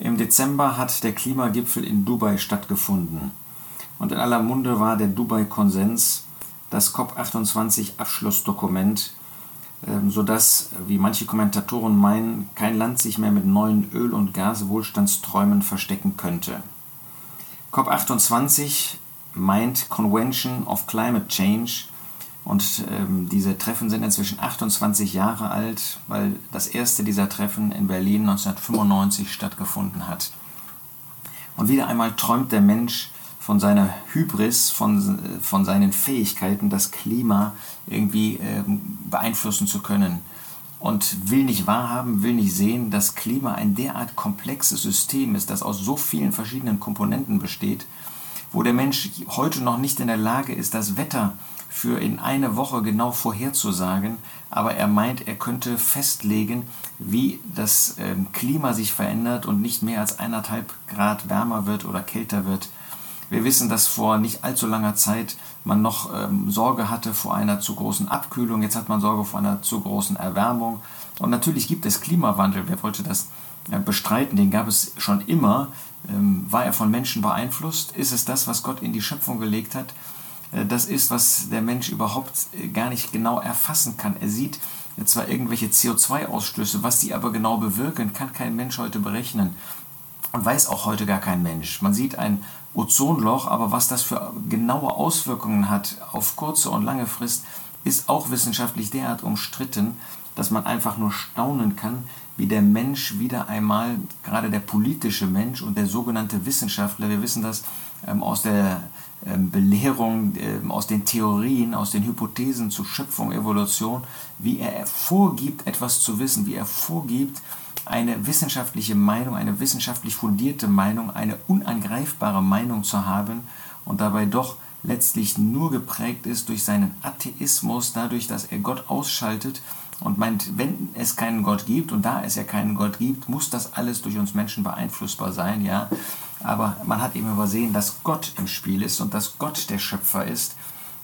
Im Dezember hat der Klimagipfel in Dubai stattgefunden. Und in aller Munde war der Dubai-Konsens, das COP28-Abschlussdokument, ähm, sodass, wie manche Kommentatoren meinen, kein Land sich mehr mit neuen Öl- und Gaswohlstandsträumen verstecken könnte. COP28 meint Convention of Climate Change und ähm, diese Treffen sind inzwischen 28 Jahre alt, weil das erste dieser Treffen in Berlin 1995 stattgefunden hat. Und wieder einmal träumt der Mensch von seiner Hybris, von, von seinen Fähigkeiten, das Klima irgendwie ähm, beeinflussen zu können. Und will nicht wahrhaben, will nicht sehen, dass Klima ein derart komplexes System ist, das aus so vielen verschiedenen Komponenten besteht, wo der Mensch heute noch nicht in der Lage ist, das Wetter für in eine Woche genau vorherzusagen, aber er meint, er könnte festlegen, wie das ähm, Klima sich verändert und nicht mehr als eineinhalb Grad wärmer wird oder kälter wird. Wir wissen, dass vor nicht allzu langer Zeit man noch ähm, Sorge hatte vor einer zu großen Abkühlung, jetzt hat man Sorge vor einer zu großen Erwärmung. Und natürlich gibt es Klimawandel, wer wollte das bestreiten, den gab es schon immer. Ähm, war er von Menschen beeinflusst? Ist es das, was Gott in die Schöpfung gelegt hat? Äh, das ist, was der Mensch überhaupt äh, gar nicht genau erfassen kann. Er sieht zwar irgendwelche CO2-Ausstöße, was die aber genau bewirken, kann kein Mensch heute berechnen und weiß auch heute gar kein Mensch. Man sieht ein Ozonloch, aber was das für genaue Auswirkungen hat auf kurze und lange Frist, ist auch wissenschaftlich derart umstritten, dass man einfach nur staunen kann, wie der Mensch wieder einmal, gerade der politische Mensch und der sogenannte Wissenschaftler, wir wissen das ähm, aus der ähm, Belehrung, ähm, aus den Theorien, aus den Hypothesen zu Schöpfung, Evolution, wie er vorgibt, etwas zu wissen, wie er vorgibt, eine wissenschaftliche Meinung, eine wissenschaftlich fundierte Meinung, eine unangreifbare Meinung zu haben und dabei doch letztlich nur geprägt ist durch seinen Atheismus, dadurch, dass er Gott ausschaltet und meint, wenn es keinen Gott gibt und da es ja keinen Gott gibt, muss das alles durch uns Menschen beeinflussbar sein, ja. Aber man hat eben übersehen, dass Gott im Spiel ist und dass Gott der Schöpfer ist,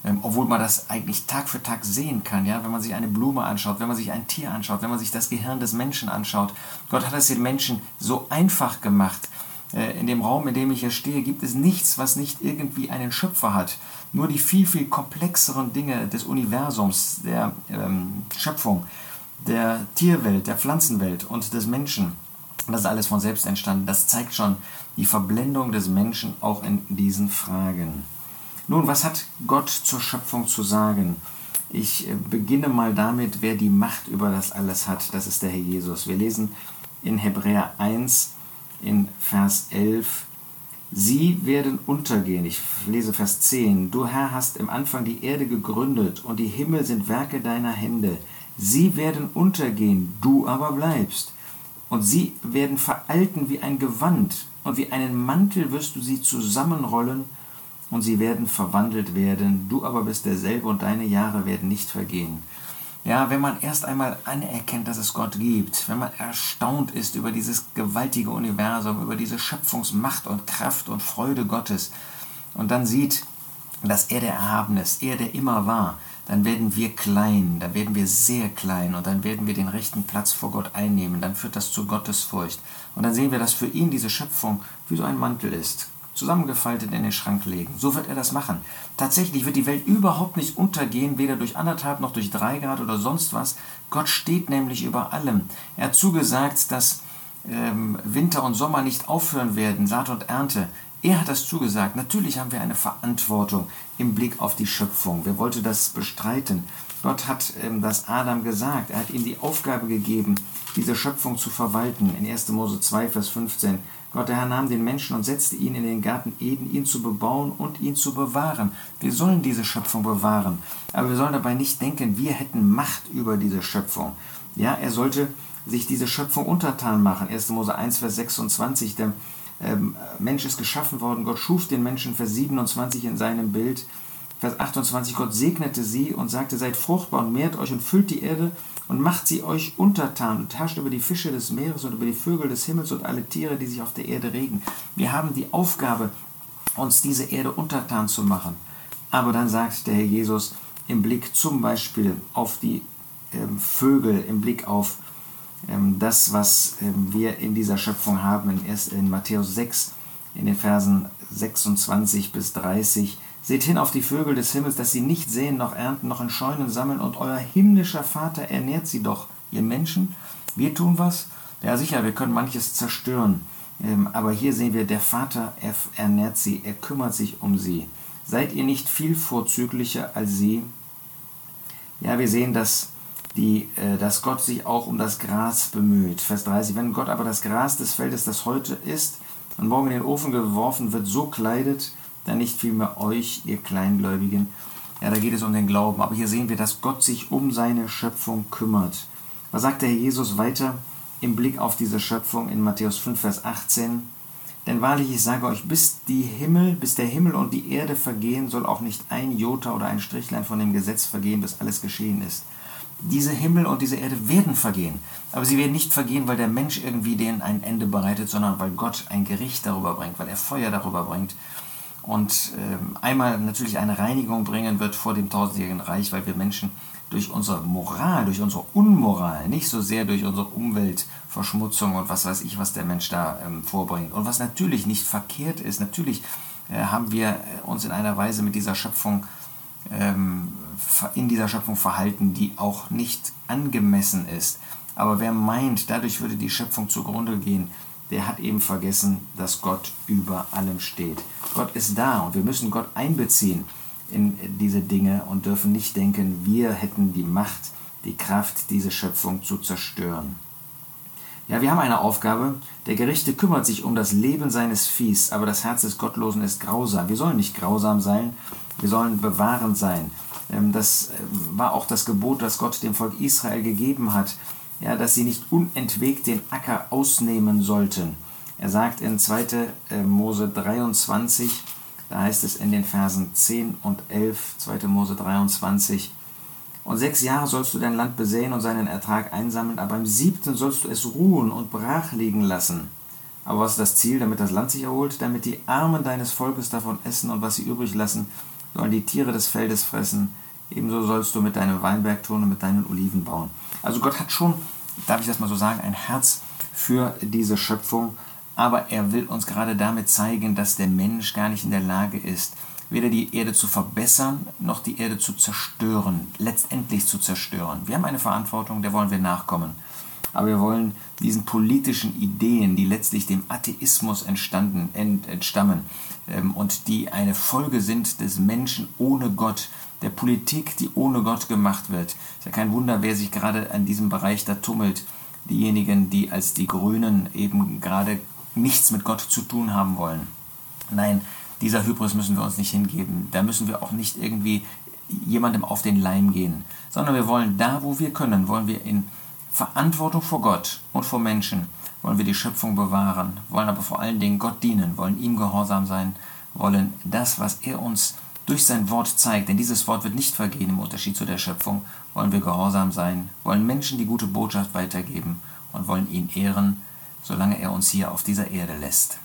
ähm, obwohl man das eigentlich Tag für Tag sehen kann, ja. Wenn man sich eine Blume anschaut, wenn man sich ein Tier anschaut, wenn man sich das Gehirn des Menschen anschaut, Gott hat es den Menschen so einfach gemacht. Äh, in dem Raum, in dem ich hier stehe, gibt es nichts, was nicht irgendwie einen Schöpfer hat. Nur die viel, viel komplexeren Dinge des Universums, der ähm, Schöpfung, der Tierwelt, der Pflanzenwelt und des Menschen, das ist alles von selbst entstanden. Das zeigt schon die Verblendung des Menschen auch in diesen Fragen. Nun, was hat Gott zur Schöpfung zu sagen? Ich äh, beginne mal damit, wer die Macht über das alles hat. Das ist der Herr Jesus. Wir lesen in Hebräer 1 in Vers 11 Sie werden untergehen. Ich lese Vers 10. Du Herr hast im Anfang die Erde gegründet und die Himmel sind Werke deiner Hände. Sie werden untergehen, du aber bleibst. Und sie werden veralten wie ein Gewand und wie einen Mantel wirst du sie zusammenrollen und sie werden verwandelt werden. Du aber bist derselbe und deine Jahre werden nicht vergehen. Ja, wenn man erst einmal anerkennt, dass es Gott gibt, wenn man erstaunt ist über dieses gewaltige Universum, über diese Schöpfungsmacht und Kraft und Freude Gottes und dann sieht, dass er der Erhabene ist, er der immer war, dann werden wir klein, dann werden wir sehr klein und dann werden wir den rechten Platz vor Gott einnehmen. Dann führt das zu Gottesfurcht. Und dann sehen wir, dass für ihn diese Schöpfung wie so ein Mantel ist zusammengefaltet in den Schrank legen. So wird er das machen. Tatsächlich wird die Welt überhaupt nicht untergehen, weder durch anderthalb noch durch drei Grad oder sonst was. Gott steht nämlich über allem. Er hat zugesagt, dass ähm, Winter und Sommer nicht aufhören werden, Saat und Ernte. Er hat das zugesagt. Natürlich haben wir eine Verantwortung im Blick auf die Schöpfung. Wer wollte das bestreiten? Gott hat ähm, das Adam gesagt. Er hat ihm die Aufgabe gegeben, diese Schöpfung zu verwalten. In 1. Mose 2, Vers 15. Gott, der Herr, nahm den Menschen und setzte ihn in den Garten Eden, ihn zu bebauen und ihn zu bewahren. Wir sollen diese Schöpfung bewahren, aber wir sollen dabei nicht denken, wir hätten Macht über diese Schöpfung. Ja, er sollte sich diese Schöpfung untertan machen. 1. Mose 1, Vers 26, der ähm, Mensch ist geschaffen worden, Gott schuf den Menschen, Vers 27 in seinem Bild. Vers 28, Gott segnete sie und sagte, seid fruchtbar und mehrt euch und füllt die Erde und macht sie euch untertan und herrscht über die Fische des Meeres und über die Vögel des Himmels und alle Tiere, die sich auf der Erde regen. Wir haben die Aufgabe, uns diese Erde untertan zu machen. Aber dann sagt der Herr Jesus im Blick zum Beispiel auf die ähm, Vögel, im Blick auf ähm, das, was ähm, wir in dieser Schöpfung haben, in, erst in Matthäus 6, in den Versen 26 bis 30. Seht hin auf die Vögel des Himmels, dass sie nicht sehen, noch ernten, noch in Scheunen sammeln, und euer himmlischer Vater ernährt sie doch, ihr Menschen. Wir tun was? Ja, sicher, wir können manches zerstören. Ähm, aber hier sehen wir, der Vater ernährt sie, er kümmert sich um sie. Seid ihr nicht viel vorzüglicher als sie? Ja, wir sehen, dass, die, äh, dass Gott sich auch um das Gras bemüht. Vers 30. Wenn Gott aber das Gras des Feldes, das heute ist und morgen in den Ofen geworfen wird, so kleidet, dann nicht vielmehr euch, ihr Kleingläubigen. Ja, da geht es um den Glauben. Aber hier sehen wir, dass Gott sich um seine Schöpfung kümmert. Was sagt der Herr Jesus weiter im Blick auf diese Schöpfung in Matthäus 5, Vers 18? Denn wahrlich, ich sage euch, bis die Himmel, bis der Himmel und die Erde vergehen, soll auch nicht ein Jota oder ein Strichlein von dem Gesetz vergehen, bis alles geschehen ist. Diese Himmel und diese Erde werden vergehen, aber sie werden nicht vergehen, weil der Mensch irgendwie denen ein Ende bereitet, sondern weil Gott ein Gericht darüber bringt, weil er Feuer darüber bringt und äh, einmal natürlich eine Reinigung bringen wird vor dem tausendjährigen Reich, weil wir Menschen durch unsere Moral, durch unsere Unmoral, nicht so sehr durch unsere Umweltverschmutzung und was weiß ich, was der Mensch da ähm, vorbringt. Und was natürlich nicht verkehrt ist, natürlich äh, haben wir äh, uns in einer Weise mit dieser Schöpfung, ähm, in dieser Schöpfung verhalten, die auch nicht angemessen ist. Aber wer meint, dadurch würde die Schöpfung zugrunde gehen, der hat eben vergessen, dass Gott über allem steht. Gott ist da und wir müssen Gott einbeziehen in diese Dinge und dürfen nicht denken, wir hätten die Macht, die Kraft, diese Schöpfung zu zerstören. Ja, wir haben eine Aufgabe. Der Gerichte kümmert sich um das Leben seines Viehs, aber das Herz des Gottlosen ist grausam. Wir sollen nicht grausam sein, wir sollen bewahrend sein. Ähm, das ähm, war auch das Gebot, das Gott dem Volk Israel gegeben hat, ja, dass sie nicht unentwegt den Acker ausnehmen sollten. Er sagt in 2. Äh, Mose 23, da heißt es in den Versen 10 und 11, 2. Mose 23, und sechs Jahre sollst du dein Land besäen und seinen Ertrag einsammeln, aber im siebten sollst du es ruhen und brach liegen lassen. Aber was ist das Ziel, damit das Land sich erholt? Damit die Armen deines Volkes davon essen und was sie übrig lassen, sollen die Tiere des Feldes fressen. Ebenso sollst du mit deinem Weinberg tun und mit deinen Oliven bauen. Also Gott hat schon, darf ich das mal so sagen, ein Herz für diese Schöpfung aber er will uns gerade damit zeigen, dass der Mensch gar nicht in der Lage ist, weder die Erde zu verbessern, noch die Erde zu zerstören, letztendlich zu zerstören. Wir haben eine Verantwortung, der wollen wir nachkommen. Aber wir wollen diesen politischen Ideen, die letztlich dem Atheismus entstanden, ent, entstammen ähm, und die eine Folge sind des Menschen ohne Gott, der Politik, die ohne Gott gemacht wird. Ist ja kein Wunder, wer sich gerade an diesem Bereich da tummelt. Diejenigen, die als die Grünen eben gerade nichts mit Gott zu tun haben wollen. Nein, dieser Hybris müssen wir uns nicht hingeben. Da müssen wir auch nicht irgendwie jemandem auf den Leim gehen, sondern wir wollen da, wo wir können, wollen wir in Verantwortung vor Gott und vor Menschen, wollen wir die Schöpfung bewahren, wollen aber vor allen Dingen Gott dienen, wollen ihm gehorsam sein, wollen das, was er uns durch sein Wort zeigt, denn dieses Wort wird nicht vergehen im Unterschied zu der Schöpfung, wollen wir gehorsam sein, wollen Menschen die gute Botschaft weitergeben und wollen ihn ehren solange er uns hier auf dieser Erde lässt.